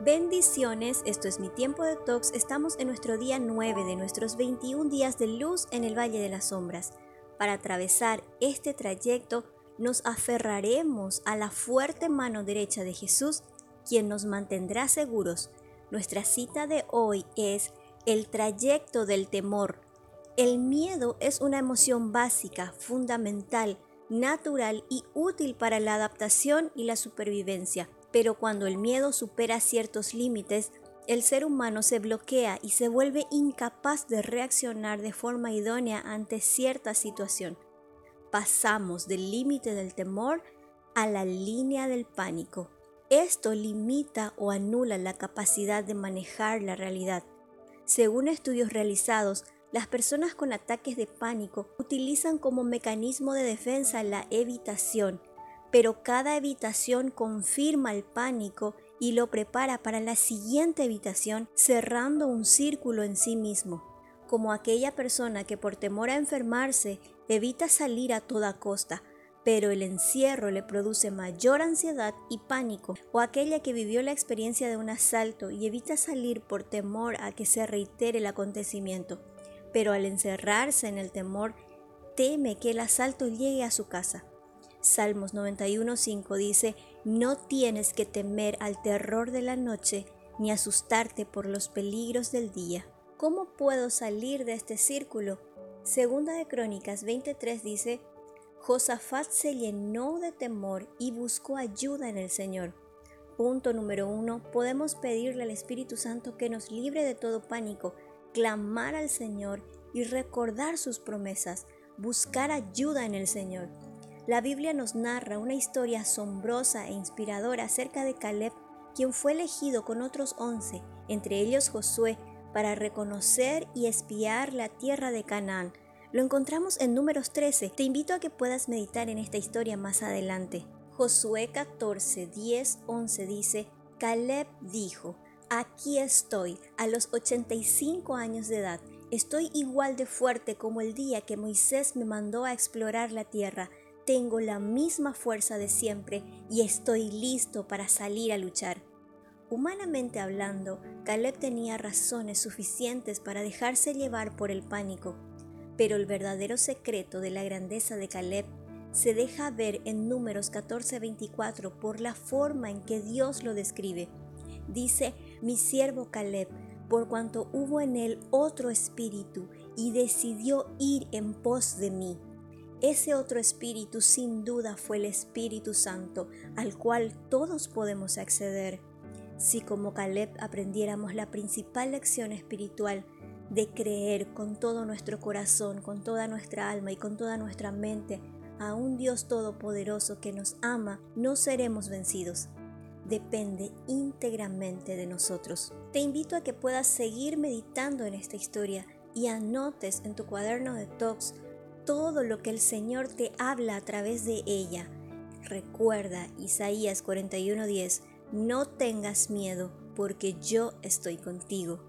Bendiciones, esto es mi tiempo de tox. Estamos en nuestro día 9 de nuestros 21 días de luz en el Valle de las Sombras. Para atravesar este trayecto, nos aferraremos a la fuerte mano derecha de Jesús, quien nos mantendrá seguros. Nuestra cita de hoy es el trayecto del temor. El miedo es una emoción básica, fundamental, natural y útil para la adaptación y la supervivencia. Pero cuando el miedo supera ciertos límites, el ser humano se bloquea y se vuelve incapaz de reaccionar de forma idónea ante cierta situación. Pasamos del límite del temor a la línea del pánico. Esto limita o anula la capacidad de manejar la realidad. Según estudios realizados, las personas con ataques de pánico utilizan como mecanismo de defensa la evitación, pero cada evitación confirma el pánico y lo prepara para la siguiente evitación cerrando un círculo en sí mismo, como aquella persona que por temor a enfermarse evita salir a toda costa, pero el encierro le produce mayor ansiedad y pánico, o aquella que vivió la experiencia de un asalto y evita salir por temor a que se reitere el acontecimiento, pero al encerrarse en el temor teme que el asalto llegue a su casa. Salmos 91.5 dice, no tienes que temer al terror de la noche ni asustarte por los peligros del día. ¿Cómo puedo salir de este círculo? Segunda de Crónicas 23 dice, Josafat se llenó de temor y buscó ayuda en el Señor. Punto número uno, podemos pedirle al Espíritu Santo que nos libre de todo pánico, clamar al Señor y recordar sus promesas, buscar ayuda en el Señor. La Biblia nos narra una historia asombrosa e inspiradora acerca de Caleb, quien fue elegido con otros once, entre ellos Josué, para reconocer y espiar la tierra de Canaán. Lo encontramos en números 13. Te invito a que puedas meditar en esta historia más adelante. Josué 14, 10, 11 dice, Caleb dijo, aquí estoy, a los 85 años de edad. Estoy igual de fuerte como el día que Moisés me mandó a explorar la tierra tengo la misma fuerza de siempre y estoy listo para salir a luchar. Humanamente hablando, Caleb tenía razones suficientes para dejarse llevar por el pánico, pero el verdadero secreto de la grandeza de Caleb se deja ver en números 14:24 por la forma en que Dios lo describe. Dice, mi siervo Caleb, por cuanto hubo en él otro espíritu y decidió ir en pos de mí. Ese otro espíritu sin duda fue el Espíritu Santo, al cual todos podemos acceder. Si como Caleb aprendiéramos la principal lección espiritual de creer con todo nuestro corazón, con toda nuestra alma y con toda nuestra mente a un Dios todopoderoso que nos ama, no seremos vencidos. Depende íntegramente de nosotros. Te invito a que puedas seguir meditando en esta historia y anotes en tu cuaderno de talks todo lo que el Señor te habla a través de ella. Recuerda Isaías 41:10, no tengas miedo porque yo estoy contigo.